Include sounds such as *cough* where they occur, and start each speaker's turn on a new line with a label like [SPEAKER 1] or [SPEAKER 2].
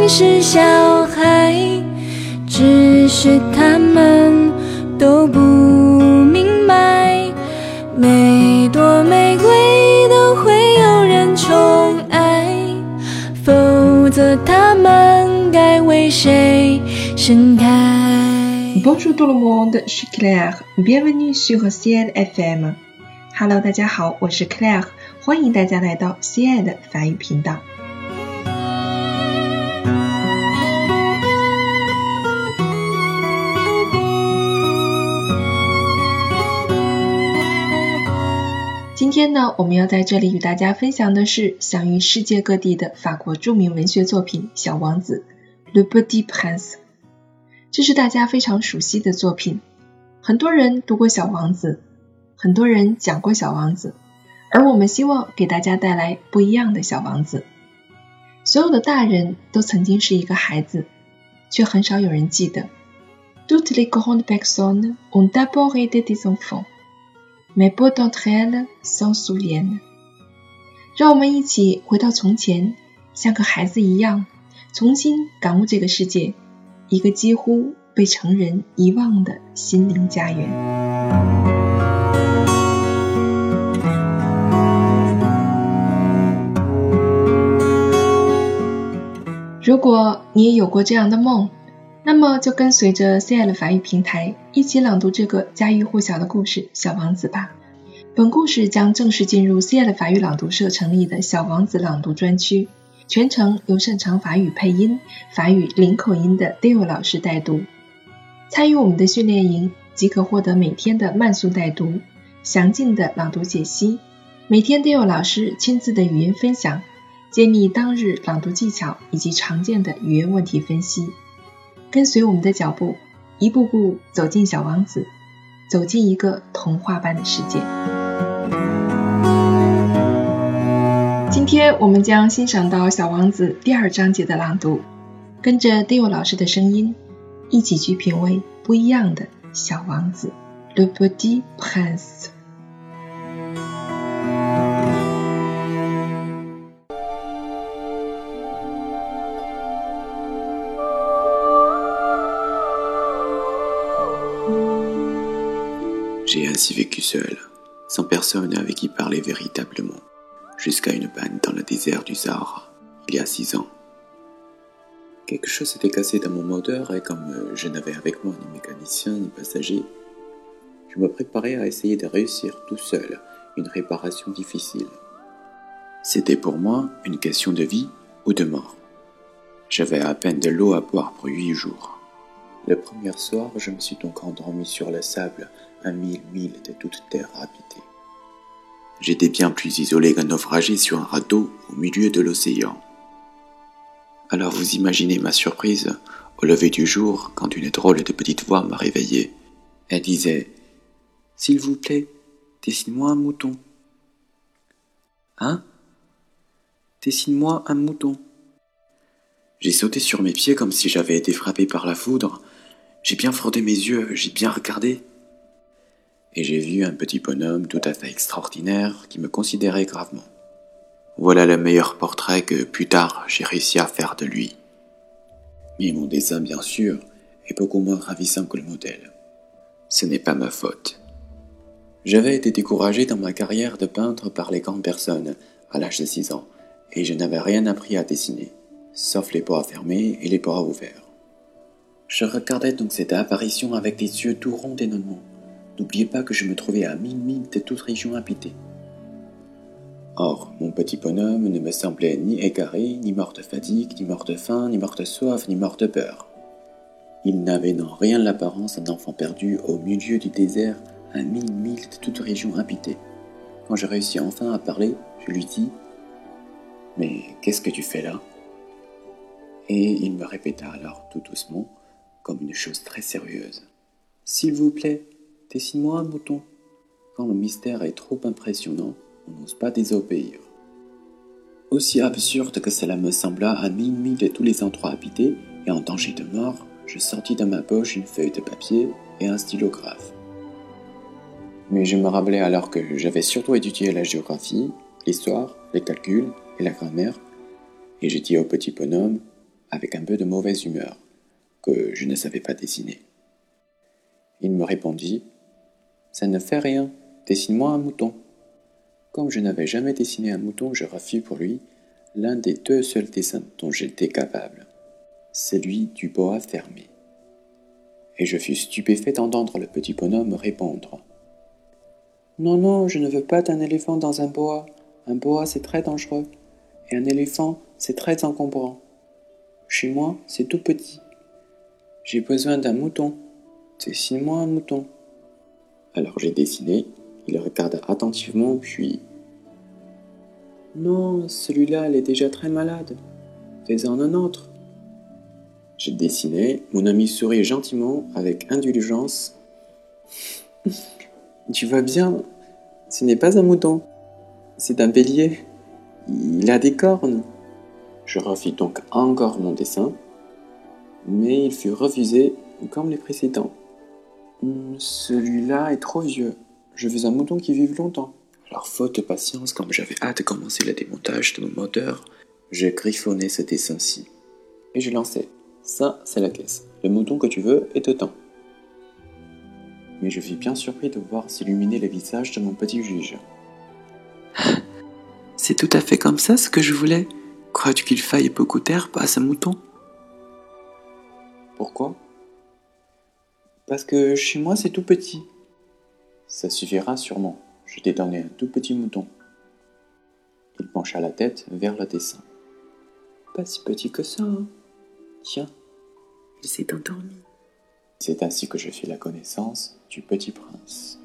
[SPEAKER 1] 明是小孩，只是他们都不明白，每朵玫瑰都会有人宠爱，否则它们该为谁盛开
[SPEAKER 2] ？Bonjour tout le monde, je suis Claire. Bienvenue sur Ciel FM. Hello，大家好，我是 Claire，欢迎大家来到 Ciel 的法语频道。今天呢，我们要在这里与大家分享的是享誉世界各地的法国著名文学作品《小王子》（Le Petit Prince）。这是大家非常熟悉的作品，很多人读过《小王子》，很多人讲过《小王子》，而我们希望给大家带来不一样的小王子。所有的大人都曾经是一个孩子，却很少有人记得。Toutes les grandes personnes ont d'abord été des enfants. Mais peu d'entre elles s'en souviennent。让我们一起回到从前，像个孩子一样，重新感悟这个世界，一个几乎被成人遗忘的心灵家园。如果你也有过这样的梦，那么就跟随着 CL 法语平台一起朗读这个家喻户晓的故事《小王子》吧。本故事将正式进入 CL 法语朗读社成立的小王子朗读专区，全程由擅长法语配音、法语零口音的 Dale 老师带读。参与我们的训练营，即可获得每天的慢速带读、详尽的朗读解析，每天 Dale 老师亲自的语音分享，揭秘当日朗读技巧以及常见的语言问题分析。跟随我们的脚步，一步步走进小王子，走进一个童话般的世界。今天我们将欣赏到《小王子》第二章节的朗读，跟着 Dio 老师的声音，一起去品味不一样的小王子。Le petit prince。
[SPEAKER 3] J'ai ainsi vécu seul, sans personne avec qui parler véritablement, jusqu'à une panne dans le désert du Sahara, il y a six ans. Quelque chose s'était cassé dans mon moteur et comme je n'avais avec moi ni mécanicien ni passager, je me préparais à essayer de réussir tout seul une réparation difficile. C'était pour moi une question de vie ou de mort. J'avais à peine de l'eau à boire pour huit jours. Le premier soir, je me suis donc endormi sur le sable à mille milles de toute terre habitée. J'étais bien plus isolé qu'un naufragé sur un radeau au milieu de l'océan. Alors vous imaginez ma surprise au lever du jour quand une drôle de petite voix m'a réveillé. Elle disait S'il vous plaît, dessine-moi un mouton. Hein? Dessine-moi un mouton. J'ai sauté sur mes pieds comme si j'avais été frappé par la foudre. J'ai bien frotté mes yeux, j'ai bien regardé. Et j'ai vu un petit bonhomme tout à fait extraordinaire qui me considérait gravement. Voilà le meilleur portrait que plus tard j'ai réussi à faire de lui. Mais mon dessin, bien sûr, est beaucoup moins ravissant que le modèle. Ce n'est pas ma faute. J'avais été découragé dans ma carrière de peintre par les grandes personnes à l'âge de 6 ans, et je n'avais rien appris à dessiner sauf les bras fermés et les bras ouverts. Je regardais donc cette apparition avec des yeux tout ronds d'étonnement. N'oubliez pas que je me trouvais à mille milles de toute région habitée. Or, mon petit bonhomme ne me semblait ni égaré, ni mort de fatigue, ni mort de faim, ni mort de soif, ni mort de peur. Il n'avait non rien l'apparence d'un enfant perdu au milieu du désert à mille milles de toute région habitée. Quand je réussis enfin à parler, je lui dis Mais qu'est-ce que tu fais là? Et il me répéta alors tout doucement, comme une chose très sérieuse. S'il vous plaît, dessine-moi un mouton. Quand le mystère est trop impressionnant, on n'ose pas désobéir. Aussi absurde que cela me sembla à milles de tous les endroits habités et en danger de mort, je sortis de ma poche une feuille de papier et un stylographe. Mais je me rappelais alors que j'avais surtout étudié la géographie, l'histoire, les calculs et la grammaire, et j'ai dit au petit bonhomme avec un peu de mauvaise humeur, que je ne savais pas dessiner. Il me répondit Ça ne fait rien, dessine-moi un mouton. Comme je n'avais jamais dessiné un mouton, je refus pour lui l'un des deux seuls dessins dont j'étais capable, celui du boa fermé. Et je fus stupéfait d'entendre le petit bonhomme répondre Non, non, je ne veux pas d'un éléphant dans un boa. Un boa, c'est très dangereux. Et un éléphant, c'est très encombrant. Chez moi, c'est tout petit. J'ai besoin d'un mouton. Dessine-moi un mouton. Alors j'ai dessiné, il regarda attentivement, puis non, celui-là, il est déjà très malade. Fais-en un autre. J'ai dessiné, mon ami sourit gentiment, avec indulgence. *laughs* tu vois bien, ce n'est pas un mouton, c'est un bélier. Il a des cornes. Je refis donc encore mon dessin, mais il fut refusé comme les précédents. Hmm, celui-là est trop vieux. Je veux un mouton qui vive longtemps. Alors, faute de patience, comme j'avais hâte de commencer le démontage de mon moteur, je griffonnais ce dessin-ci. Et je lançais. Ça, c'est la caisse. Le mouton que tu veux est dedans. Mais je fus bien surpris de voir s'illuminer le visage de mon petit juge. *laughs* C'est tout à fait comme ça ce que je voulais. Crois-tu qu'il faille beaucoup d'herbe à ce mouton? Pourquoi Parce que chez moi c'est tout petit. Ça suffira sûrement. Je t'ai donné un tout petit mouton. Il pencha la tête vers le dessin. Pas si petit que ça, hein. Tiens, il s'est endormi. C'est ainsi que je fis la connaissance du petit prince.